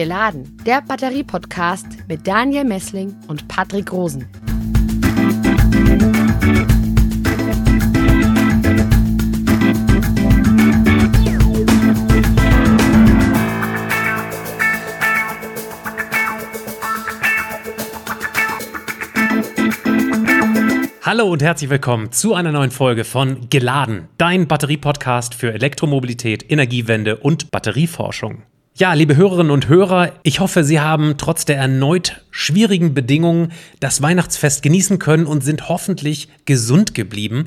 Geladen, der Batterie-Podcast mit Daniel Messling und Patrick Rosen. Hallo und herzlich willkommen zu einer neuen Folge von Geladen, dein Batterie-Podcast für Elektromobilität, Energiewende und Batterieforschung. Ja, liebe Hörerinnen und Hörer, ich hoffe, Sie haben trotz der erneut schwierigen Bedingungen das Weihnachtsfest genießen können und sind hoffentlich gesund geblieben.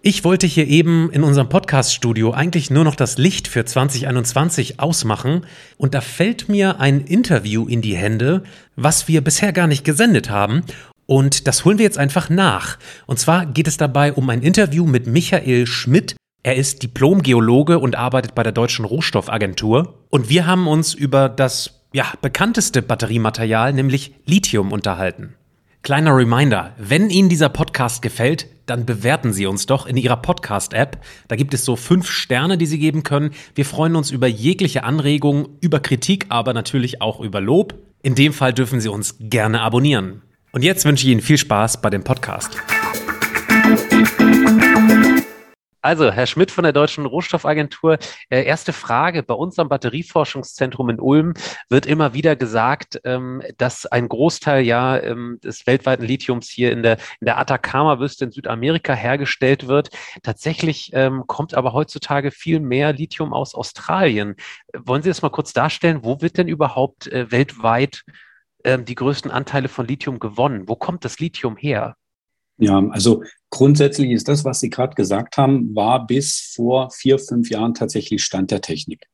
Ich wollte hier eben in unserem Podcast-Studio eigentlich nur noch das Licht für 2021 ausmachen und da fällt mir ein Interview in die Hände, was wir bisher gar nicht gesendet haben und das holen wir jetzt einfach nach. Und zwar geht es dabei um ein Interview mit Michael Schmidt. Er ist Diplom-Geologe und arbeitet bei der Deutschen Rohstoffagentur. Und wir haben uns über das ja, bekannteste Batteriematerial, nämlich Lithium, unterhalten. Kleiner Reminder, wenn Ihnen dieser Podcast gefällt, dann bewerten Sie uns doch in Ihrer Podcast-App. Da gibt es so fünf Sterne, die Sie geben können. Wir freuen uns über jegliche Anregungen, über Kritik, aber natürlich auch über Lob. In dem Fall dürfen Sie uns gerne abonnieren. Und jetzt wünsche ich Ihnen viel Spaß bei dem Podcast. Also, Herr Schmidt von der Deutschen Rohstoffagentur, äh, erste Frage. Bei uns am Batterieforschungszentrum in Ulm wird immer wieder gesagt, ähm, dass ein Großteil ja ähm, des weltweiten Lithiums hier in der, in der Atacama-Wüste in Südamerika hergestellt wird. Tatsächlich ähm, kommt aber heutzutage viel mehr Lithium aus Australien. Wollen Sie das mal kurz darstellen? Wo wird denn überhaupt äh, weltweit ähm, die größten Anteile von Lithium gewonnen? Wo kommt das Lithium her? Ja, also grundsätzlich ist das, was Sie gerade gesagt haben, war bis vor vier, fünf Jahren tatsächlich Stand der Technik.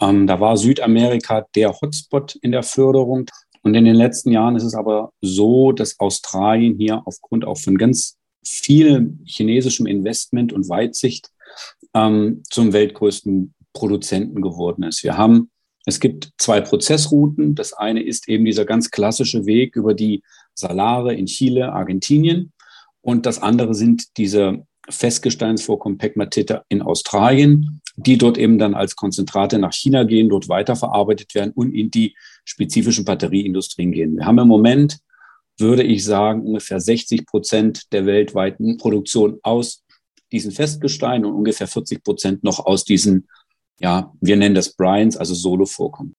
Ähm, da war Südamerika der Hotspot in der Förderung. Und in den letzten Jahren ist es aber so, dass Australien hier aufgrund auch von ganz viel chinesischem Investment und Weitsicht ähm, zum weltgrößten Produzenten geworden ist. Wir haben es gibt zwei Prozessrouten. Das eine ist eben dieser ganz klassische Weg über die Salare in Chile, Argentinien. Und das andere sind diese Festgesteinsvorkommen Pegmatite in Australien, die dort eben dann als Konzentrate nach China gehen, dort weiterverarbeitet werden und in die spezifischen Batterieindustrien gehen. Wir haben im Moment, würde ich sagen, ungefähr 60 Prozent der weltweiten Produktion aus diesen Festgesteinen und ungefähr 40 Prozent noch aus diesen ja, wir nennen das Bryans, also Solo-Vorkommen.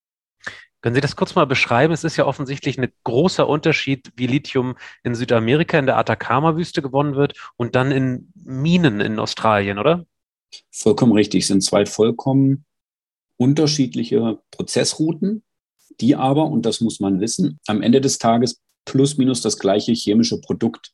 Können Sie das kurz mal beschreiben? Es ist ja offensichtlich ein großer Unterschied, wie Lithium in Südamerika in der Atacama-Wüste gewonnen wird und dann in Minen in Australien, oder? Vollkommen richtig. Es sind zwei vollkommen unterschiedliche Prozessrouten, die aber, und das muss man wissen, am Ende des Tages plus minus das gleiche chemische Produkt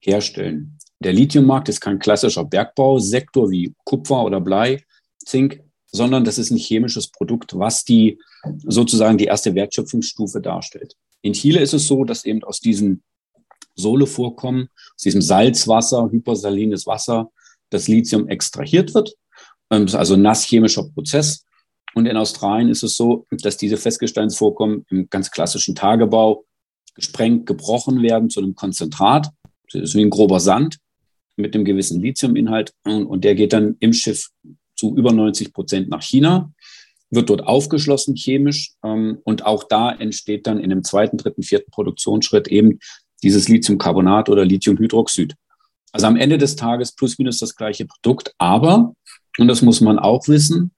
herstellen. Der Lithiummarkt ist kein klassischer Bergbausektor wie Kupfer oder Blei, Zink, sondern das ist ein chemisches Produkt, was die sozusagen die erste Wertschöpfungsstufe darstellt. In Chile ist es so, dass eben aus diesem Sohlevorkommen, aus diesem Salzwasser, hypersalines Wasser, das Lithium extrahiert wird. Ähm, also ein nasschemischer Prozess. Und in Australien ist es so, dass diese Festgesteinsvorkommen im ganz klassischen Tagebau gesprengt, gebrochen werden zu einem Konzentrat. Das ist wie ein grober Sand mit einem gewissen Lithiuminhalt. Und der geht dann im Schiff zu über 90 Prozent nach China, wird dort aufgeschlossen chemisch ähm, und auch da entsteht dann in dem zweiten, dritten, vierten Produktionsschritt eben dieses Lithiumcarbonat oder Lithiumhydroxid. Also am Ende des Tages plus minus das gleiche Produkt, aber, und das muss man auch wissen,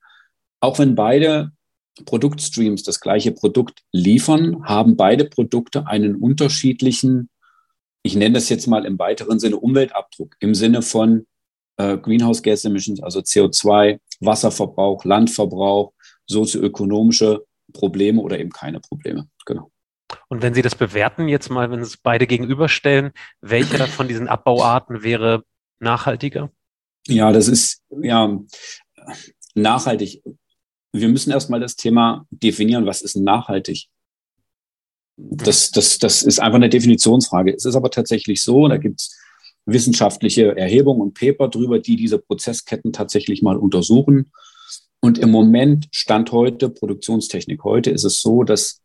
auch wenn beide Produktstreams das gleiche Produkt liefern, haben beide Produkte einen unterschiedlichen, ich nenne das jetzt mal im weiteren Sinne Umweltabdruck, im Sinne von äh, Greenhouse Gas Emissions, also CO2, Wasserverbrauch, Landverbrauch, sozioökonomische Probleme oder eben keine Probleme. Genau. Und wenn Sie das bewerten, jetzt mal, wenn Sie es beide gegenüberstellen, welcher von diesen Abbauarten wäre nachhaltiger? Ja, das ist ja nachhaltig. Wir müssen erstmal das Thema definieren, was ist nachhaltig? Das, das, das ist einfach eine Definitionsfrage. Es ist aber tatsächlich so, da gibt es wissenschaftliche Erhebungen und Paper drüber, die diese Prozessketten tatsächlich mal untersuchen. Und im Moment, Stand heute, Produktionstechnik heute, ist es so, dass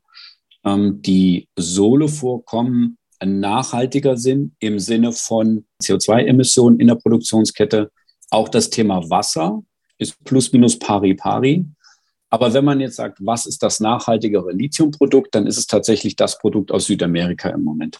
ähm, die Sohle-Vorkommen nachhaltiger sind im Sinne von CO2-Emissionen in der Produktionskette. Auch das Thema Wasser ist plus minus pari pari. Aber wenn man jetzt sagt, was ist das nachhaltigere Lithiumprodukt, dann ist es tatsächlich das Produkt aus Südamerika im Moment.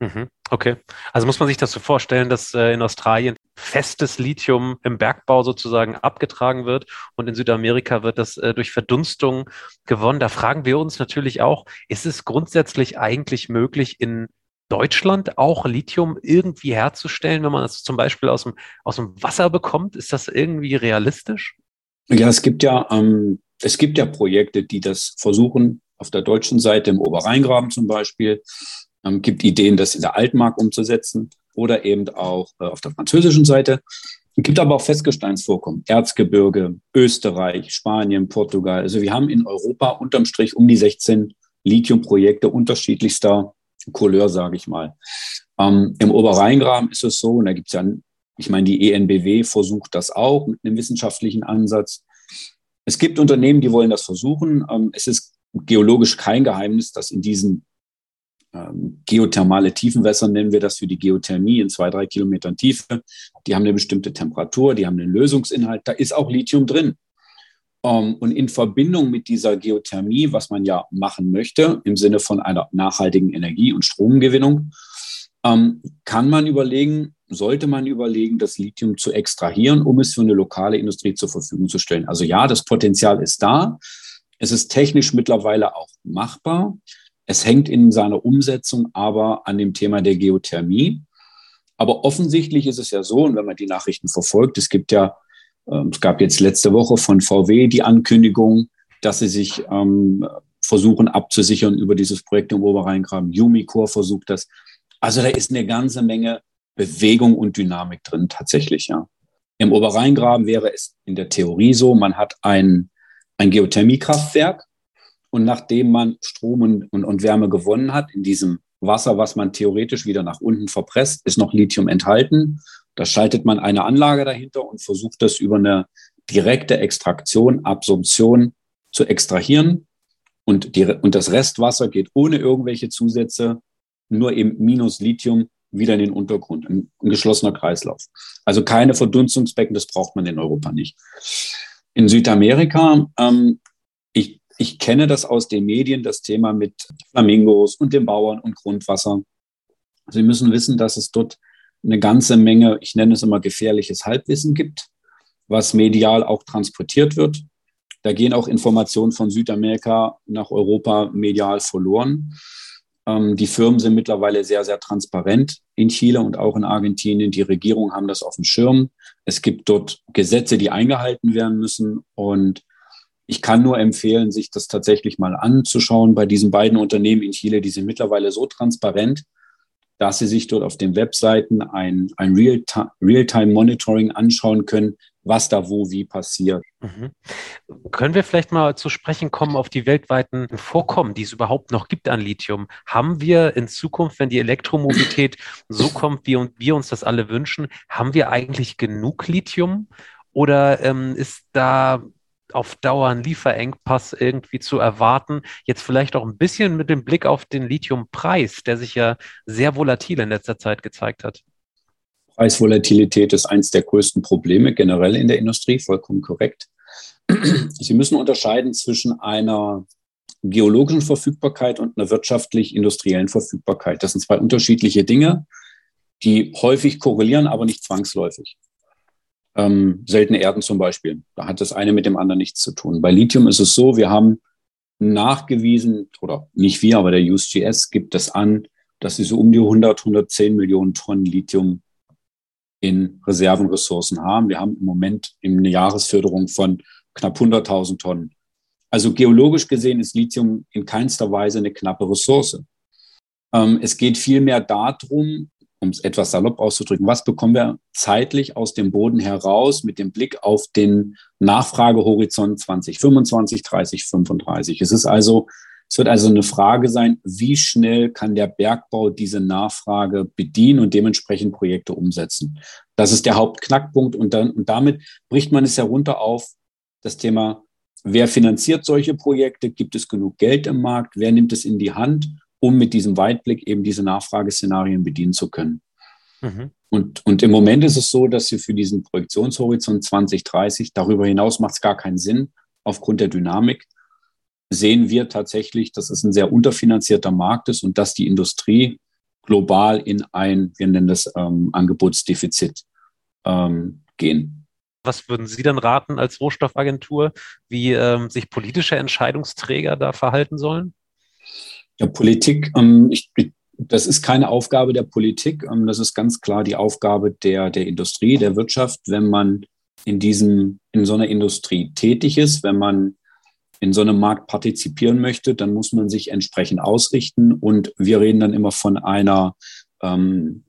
Mhm. Okay. Also muss man sich das so vorstellen, dass äh, in Australien festes Lithium im Bergbau sozusagen abgetragen wird und in Südamerika wird das äh, durch Verdunstung gewonnen. Da fragen wir uns natürlich auch, ist es grundsätzlich eigentlich möglich, in Deutschland auch Lithium irgendwie herzustellen, wenn man es zum Beispiel aus dem, aus dem Wasser bekommt? Ist das irgendwie realistisch? Ja, es gibt ja, ähm, es gibt ja Projekte, die das versuchen, auf der deutschen Seite im Oberrheingraben zum Beispiel. Ähm, gibt Ideen, das in der Altmark umzusetzen oder eben auch äh, auf der französischen Seite. Es gibt aber auch Festgesteinsvorkommen, Erzgebirge, Österreich, Spanien, Portugal. Also wir haben in Europa unterm Strich um die 16 Lithiumprojekte unterschiedlichster Couleur, sage ich mal. Ähm, Im Oberrheingraben ist es so, und da gibt es ja, ich meine, die ENBW versucht das auch mit einem wissenschaftlichen Ansatz. Es gibt Unternehmen, die wollen das versuchen. Ähm, es ist geologisch kein Geheimnis, dass in diesen ähm, geothermale Tiefenwässer nennen wir das für die Geothermie in zwei, drei Kilometern Tiefe. Die haben eine bestimmte Temperatur, die haben einen Lösungsinhalt, da ist auch Lithium drin. Ähm, und in Verbindung mit dieser Geothermie, was man ja machen möchte, im Sinne von einer nachhaltigen Energie- und Stromgewinnung, ähm, kann man überlegen, sollte man überlegen, das Lithium zu extrahieren, um es für eine lokale Industrie zur Verfügung zu stellen. Also ja, das Potenzial ist da. Es ist technisch mittlerweile auch machbar. Es hängt in seiner Umsetzung aber an dem Thema der Geothermie. Aber offensichtlich ist es ja so, und wenn man die Nachrichten verfolgt, es gibt ja, äh, es gab jetzt letzte Woche von VW die Ankündigung, dass sie sich ähm, versuchen abzusichern über dieses Projekt im Oberrheingraben. Umicore versucht das. Also da ist eine ganze Menge Bewegung und Dynamik drin, tatsächlich, ja. Im Oberrheingraben wäre es in der Theorie so, man hat ein, ein Geothermiekraftwerk, und nachdem man Strom und, und, und Wärme gewonnen hat, in diesem Wasser, was man theoretisch wieder nach unten verpresst, ist noch Lithium enthalten. Da schaltet man eine Anlage dahinter und versucht das über eine direkte Extraktion, Absorption zu extrahieren. Und, die, und das Restwasser geht ohne irgendwelche Zusätze, nur eben minus Lithium, wieder in den Untergrund, ein, ein geschlossener Kreislauf. Also keine Verdunstungsbecken, das braucht man in Europa nicht. In Südamerika ähm, ich kenne das aus den Medien, das Thema mit Flamingos und den Bauern und Grundwasser. Sie müssen wissen, dass es dort eine ganze Menge, ich nenne es immer gefährliches Halbwissen gibt, was medial auch transportiert wird. Da gehen auch Informationen von Südamerika nach Europa medial verloren. Ähm, die Firmen sind mittlerweile sehr, sehr transparent in Chile und auch in Argentinien. Die Regierungen haben das auf dem Schirm. Es gibt dort Gesetze, die eingehalten werden müssen. Und ich kann nur empfehlen, sich das tatsächlich mal anzuschauen bei diesen beiden Unternehmen in Chile. Die sind mittlerweile so transparent, dass Sie sich dort auf den Webseiten ein, ein Real-Time-Monitoring anschauen können, was da wo wie passiert. Mhm. Können wir vielleicht mal zu sprechen kommen auf die weltweiten Vorkommen, die es überhaupt noch gibt an Lithium? Haben wir in Zukunft, wenn die Elektromobilität so kommt, wie wir uns das alle wünschen, haben wir eigentlich genug Lithium? Oder ähm, ist da auf Dauer einen Lieferengpass irgendwie zu erwarten. Jetzt vielleicht auch ein bisschen mit dem Blick auf den Lithiumpreis, der sich ja sehr volatil in letzter Zeit gezeigt hat. Preisvolatilität ist eines der größten Probleme generell in der Industrie, vollkommen korrekt. Sie müssen unterscheiden zwischen einer geologischen Verfügbarkeit und einer wirtschaftlich-industriellen Verfügbarkeit. Das sind zwei unterschiedliche Dinge, die häufig korrelieren, aber nicht zwangsläufig ähm, seltene Erden zum Beispiel. Da hat das eine mit dem anderen nichts zu tun. Bei Lithium ist es so, wir haben nachgewiesen, oder nicht wir, aber der USGS gibt es an, dass sie so um die 100, 110 Millionen Tonnen Lithium in Reservenressourcen haben. Wir haben im Moment eine Jahresförderung von knapp 100.000 Tonnen. Also geologisch gesehen ist Lithium in keinster Weise eine knappe Ressource. Ähm, es geht vielmehr darum, um es etwas salopp auszudrücken, was bekommen wir zeitlich aus dem Boden heraus mit dem Blick auf den Nachfragehorizont 2025, 30, 35. Es ist also, es wird also eine Frage sein, wie schnell kann der Bergbau diese Nachfrage bedienen und dementsprechend Projekte umsetzen. Das ist der Hauptknackpunkt und dann, und damit bricht man es herunter auf das Thema, wer finanziert solche Projekte? Gibt es genug Geld im Markt? Wer nimmt es in die Hand? Um mit diesem Weitblick eben diese Nachfrageszenarien bedienen zu können. Mhm. Und, und im Moment ist es so, dass wir für diesen Projektionshorizont 2030 darüber hinaus macht es gar keinen Sinn, aufgrund der Dynamik sehen wir tatsächlich, dass es ein sehr unterfinanzierter Markt ist und dass die Industrie global in ein, wir nennen das ähm, Angebotsdefizit ähm, gehen. Was würden Sie dann raten als Rohstoffagentur, wie ähm, sich politische Entscheidungsträger da verhalten sollen? Ja, Politik, ähm, ich, das ist keine Aufgabe der Politik. Ähm, das ist ganz klar die Aufgabe der, der Industrie, der Wirtschaft, wenn man in diesem, in so einer Industrie tätig ist, wenn man in so einem Markt partizipieren möchte, dann muss man sich entsprechend ausrichten. Und wir reden dann immer von einer ähm,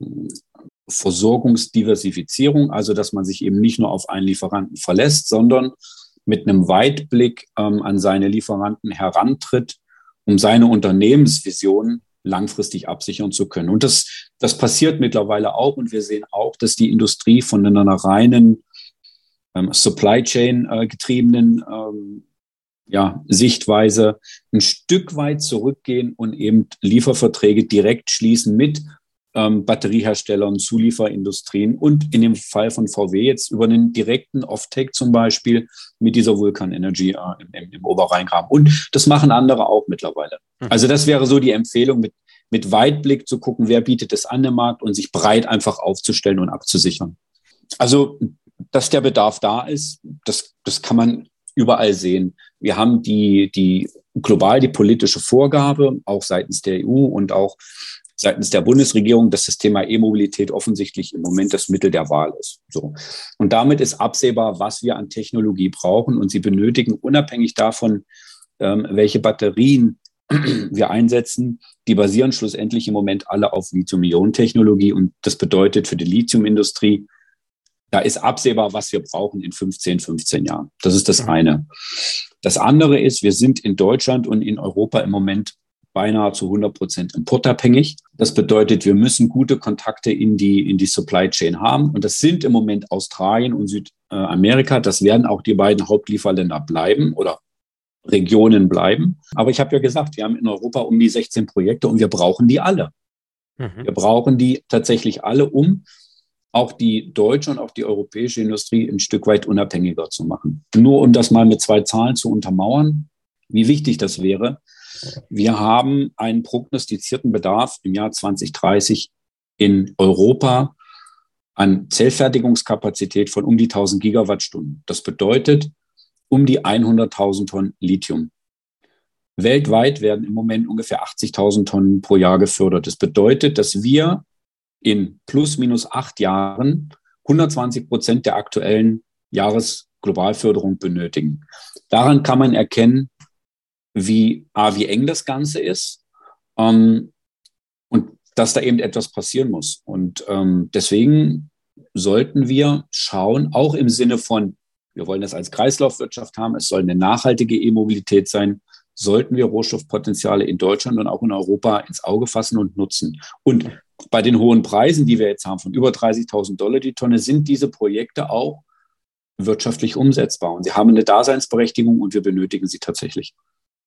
Versorgungsdiversifizierung, also dass man sich eben nicht nur auf einen Lieferanten verlässt, sondern mit einem Weitblick ähm, an seine Lieferanten herantritt, um seine Unternehmensvision langfristig absichern zu können. Und das, das passiert mittlerweile auch. Und wir sehen auch, dass die Industrie von einer reinen ähm, Supply Chain äh, getriebenen ähm, ja, Sichtweise ein Stück weit zurückgehen und eben Lieferverträge direkt schließen mit ähm, Batterieherstellern, Zulieferindustrien und in dem Fall von VW jetzt über einen direkten Offtake zum Beispiel mit dieser Vulkan Energy äh, im, im Oberrheingraben. Und das machen andere auch mittlerweile. Mhm. Also das wäre so die Empfehlung, mit, mit Weitblick zu gucken, wer bietet es an dem Markt und sich breit einfach aufzustellen und abzusichern. Also, dass der Bedarf da ist, das, das kann man überall sehen. Wir haben die, die global die politische Vorgabe, auch seitens der EU und auch seitens der Bundesregierung, dass das Thema E-Mobilität offensichtlich im Moment das Mittel der Wahl ist. So. Und damit ist absehbar, was wir an Technologie brauchen. Und sie benötigen unabhängig davon, ähm, welche Batterien wir einsetzen, die basieren schlussendlich im Moment alle auf Lithium-Ionen-Technologie. Und das bedeutet für die Lithiumindustrie, da ist absehbar, was wir brauchen in 15, 15 Jahren. Das ist das eine. Das andere ist, wir sind in Deutschland und in Europa im Moment beinahe zu 100 Prozent importabhängig. Das bedeutet, wir müssen gute Kontakte in die, in die Supply Chain haben. Und das sind im Moment Australien und Südamerika. Das werden auch die beiden Hauptlieferländer bleiben oder Regionen bleiben. Aber ich habe ja gesagt, wir haben in Europa um die 16 Projekte und wir brauchen die alle. Mhm. Wir brauchen die tatsächlich alle, um auch die deutsche und auch die europäische Industrie ein Stück weit unabhängiger zu machen. Nur um das mal mit zwei Zahlen zu untermauern, wie wichtig das wäre. Wir haben einen prognostizierten Bedarf im Jahr 2030 in Europa an Zellfertigungskapazität von um die 1000 Gigawattstunden. Das bedeutet um die 100.000 Tonnen Lithium. Weltweit werden im Moment ungefähr 80.000 Tonnen pro Jahr gefördert. Das bedeutet, dass wir in plus minus acht Jahren 120 Prozent der aktuellen Jahresglobalförderung benötigen. Daran kann man erkennen, wie, A, wie eng das Ganze ist ähm, und dass da eben etwas passieren muss. Und ähm, deswegen sollten wir schauen, auch im Sinne von, wir wollen das als Kreislaufwirtschaft haben, es soll eine nachhaltige E-Mobilität sein, sollten wir Rohstoffpotenziale in Deutschland und auch in Europa ins Auge fassen und nutzen. Und bei den hohen Preisen, die wir jetzt haben, von über 30.000 Dollar die Tonne, sind diese Projekte auch wirtschaftlich umsetzbar. Und sie haben eine Daseinsberechtigung und wir benötigen sie tatsächlich.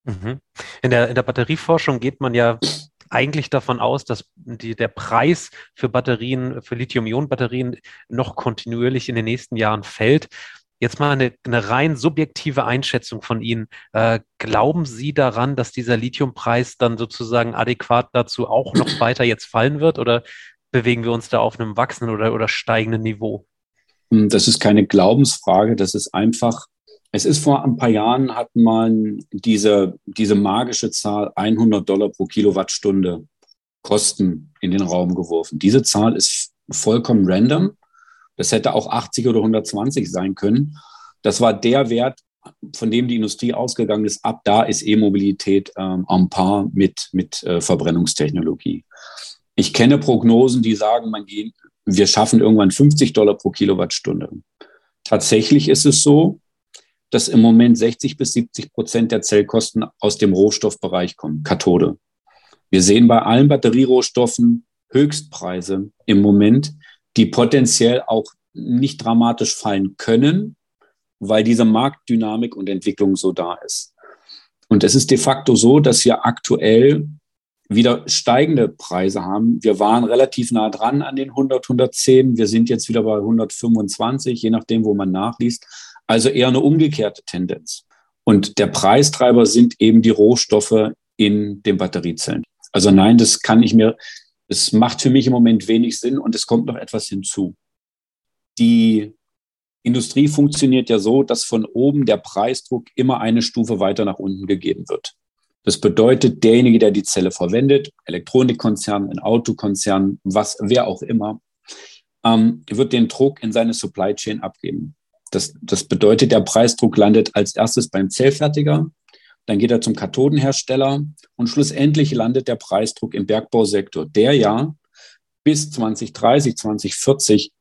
Mhm. In der, in der Batterieforschung geht man ja eigentlich davon aus, dass die, der Preis für Batterien, für Lithium-Ionen-Batterien noch kontinuierlich in den nächsten Jahren fällt. Jetzt mal eine, eine rein subjektive Einschätzung von Ihnen. Äh, glauben Sie daran, dass dieser Lithiumpreis dann sozusagen adäquat dazu auch noch weiter jetzt fallen wird oder bewegen wir uns da auf einem wachsenden oder, oder steigenden Niveau? Das ist keine Glaubensfrage, das ist einfach, es ist vor ein paar Jahren hat man diese, diese magische Zahl 100 Dollar pro Kilowattstunde Kosten in den Raum geworfen. Diese Zahl ist vollkommen random. Das hätte auch 80 oder 120 sein können. Das war der Wert, von dem die Industrie ausgegangen ist. Ab da ist E-Mobilität ähm, en par mit, mit äh, Verbrennungstechnologie. Ich kenne Prognosen, die sagen, man geht, wir schaffen irgendwann 50 Dollar pro Kilowattstunde. Tatsächlich ist es so, dass im Moment 60 bis 70 Prozent der Zellkosten aus dem Rohstoffbereich kommen, Kathode. Wir sehen bei allen Batterierohstoffen Höchstpreise im Moment, die potenziell auch nicht dramatisch fallen können, weil diese Marktdynamik und Entwicklung so da ist. Und es ist de facto so, dass wir aktuell wieder steigende Preise haben. Wir waren relativ nah dran an den 100, 110. Wir sind jetzt wieder bei 125, je nachdem, wo man nachliest. Also eher eine umgekehrte Tendenz. Und der Preistreiber sind eben die Rohstoffe in den Batteriezellen. Also nein, das kann ich mir, es macht für mich im Moment wenig Sinn und es kommt noch etwas hinzu. Die Industrie funktioniert ja so, dass von oben der Preisdruck immer eine Stufe weiter nach unten gegeben wird. Das bedeutet, derjenige, der die Zelle verwendet, Elektronikkonzern, ein Autokonzern, was, wer auch immer, ähm, wird den Druck in seine Supply Chain abgeben. Das, das bedeutet, der Preisdruck landet als erstes beim Zellfertiger, dann geht er zum Kathodenhersteller und schlussendlich landet der Preisdruck im Bergbausektor, der ja bis 2030, 2040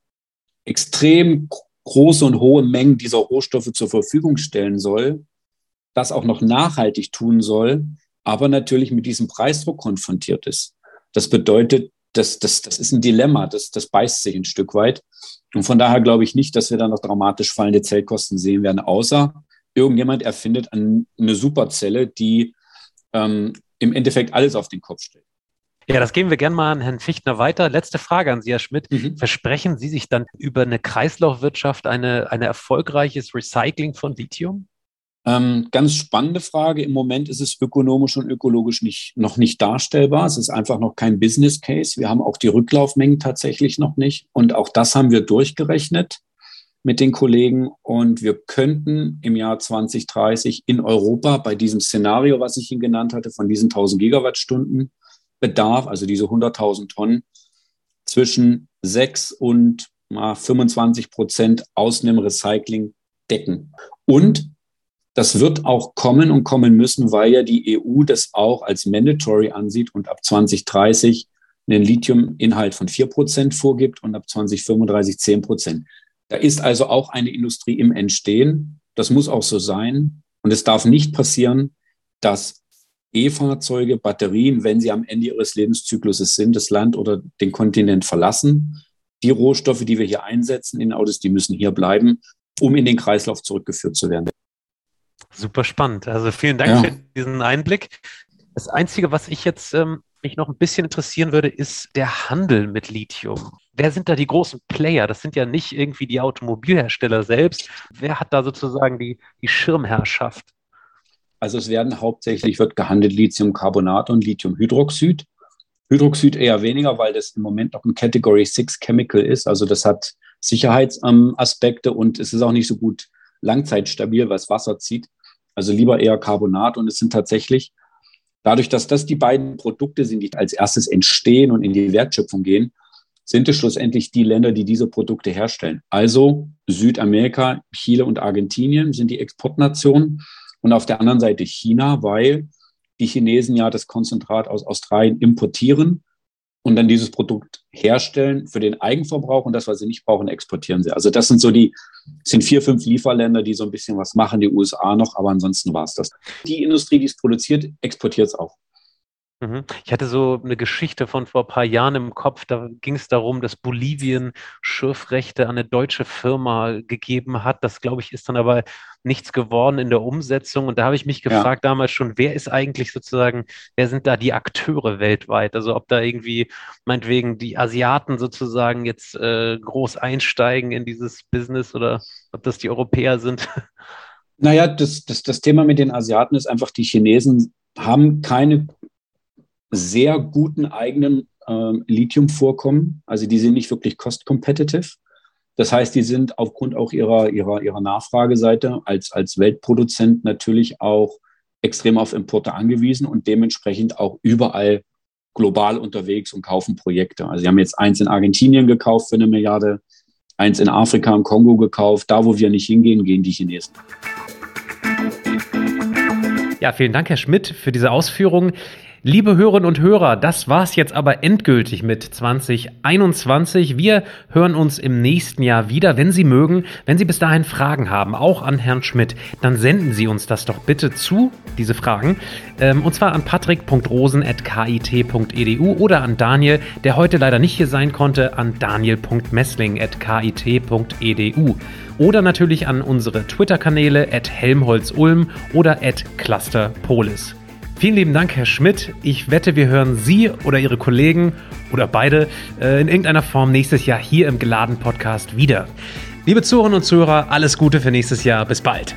extrem große und hohe Mengen dieser Rohstoffe zur Verfügung stellen soll, das auch noch nachhaltig tun soll, aber natürlich mit diesem Preisdruck konfrontiert ist. Das bedeutet, das, das, das ist ein Dilemma, das, das beißt sich ein Stück weit. Und von daher glaube ich nicht, dass wir da noch dramatisch fallende Zellkosten sehen werden, außer irgendjemand erfindet eine Superzelle, die ähm, im Endeffekt alles auf den Kopf stellt. Ja, das geben wir gerne mal an Herrn Fichtner weiter. Letzte Frage an Sie, Herr Schmidt. Mhm. Versprechen Sie sich dann über eine Kreislaufwirtschaft eine, eine erfolgreiches Recycling von Lithium? Ähm, ganz spannende Frage. Im Moment ist es ökonomisch und ökologisch nicht, noch nicht darstellbar. Es ist einfach noch kein Business Case. Wir haben auch die Rücklaufmengen tatsächlich noch nicht. Und auch das haben wir durchgerechnet mit den Kollegen. Und wir könnten im Jahr 2030 in Europa bei diesem Szenario, was ich Ihnen genannt hatte, von diesen 1000 Gigawattstunden Bedarf, also diese 100.000 Tonnen, zwischen 6 und 25 Prozent aus einem Recycling decken. Und das wird auch kommen und kommen müssen, weil ja die EU das auch als mandatory ansieht und ab 2030 einen Lithiuminhalt von 4 Prozent vorgibt und ab 2035 10 Prozent. Da ist also auch eine Industrie im Entstehen. Das muss auch so sein. Und es darf nicht passieren, dass E-Fahrzeuge, Batterien, wenn sie am Ende ihres Lebenszykluses sind, das Land oder den Kontinent verlassen. Die Rohstoffe, die wir hier einsetzen in Autos, die müssen hier bleiben, um in den Kreislauf zurückgeführt zu werden. Super spannend. Also vielen Dank ja. für diesen Einblick. Das Einzige, was ich jetzt ähm, mich noch ein bisschen interessieren würde, ist der Handel mit Lithium. Wer sind da die großen Player? Das sind ja nicht irgendwie die Automobilhersteller selbst. Wer hat da sozusagen die, die Schirmherrschaft? Also es werden hauptsächlich wird gehandelt Lithiumcarbonat und Lithiumhydroxid. Hydroxid eher weniger, weil das im Moment noch ein Category 6 Chemical ist. Also das hat Sicherheitsaspekte und es ist auch nicht so gut langzeitstabil, was Wasser zieht. Also lieber eher Carbonat. Und es sind tatsächlich dadurch, dass das die beiden Produkte sind, die als erstes entstehen und in die Wertschöpfung gehen, sind es schlussendlich die Länder, die diese Produkte herstellen. Also Südamerika, Chile und Argentinien sind die Exportnationen. Und auf der anderen Seite China, weil die Chinesen ja das Konzentrat aus Australien importieren und dann dieses Produkt herstellen für den Eigenverbrauch und das, was sie nicht brauchen, exportieren sie. Also das sind so die, sind vier, fünf Lieferländer, die so ein bisschen was machen, die USA noch, aber ansonsten war es das. Die Industrie, die es produziert, exportiert es auch. Mhm. Ich hatte so eine Geschichte von vor ein paar Jahren im Kopf, da ging es darum, dass Bolivien Schürfrechte an eine deutsche Firma gegeben hat. Das, glaube ich, ist dann aber nichts geworden in der Umsetzung. Und da habe ich mich gefragt ja. damals schon, wer ist eigentlich sozusagen, wer sind da die Akteure weltweit? Also ob da irgendwie meinetwegen die Asiaten sozusagen jetzt äh, groß einsteigen in dieses Business oder ob das die Europäer sind. Naja, das, das, das Thema mit den Asiaten ist einfach, die Chinesen haben keine sehr guten eigenen ähm, Lithium-Vorkommen. Also die sind nicht wirklich cost-competitive. Das heißt, die sind aufgrund auch ihrer, ihrer, ihrer Nachfrageseite als, als Weltproduzent natürlich auch extrem auf Importe angewiesen und dementsprechend auch überall global unterwegs und kaufen Projekte. Also sie haben jetzt eins in Argentinien gekauft für eine Milliarde, eins in Afrika im Kongo gekauft. Da, wo wir nicht hingehen, gehen die Chinesen. Ja, vielen Dank, Herr Schmidt, für diese Ausführungen. Liebe Hörerinnen und Hörer, das war's jetzt aber endgültig mit 2021. Wir hören uns im nächsten Jahr wieder. Wenn Sie mögen, wenn Sie bis dahin Fragen haben, auch an Herrn Schmidt, dann senden Sie uns das doch bitte zu, diese Fragen. Ähm, und zwar an patrick.rosen.kit.edu oder an Daniel, der heute leider nicht hier sein konnte, an daniel.messling.kit.edu. Oder natürlich an unsere Twitter-Kanäle at helmholtz-ulm oder at clusterpolis. Vielen lieben Dank, Herr Schmidt. Ich wette, wir hören Sie oder Ihre Kollegen oder beide äh, in irgendeiner Form nächstes Jahr hier im Geladen Podcast wieder. Liebe Zuhörerinnen und Zuhörer, alles Gute für nächstes Jahr. Bis bald.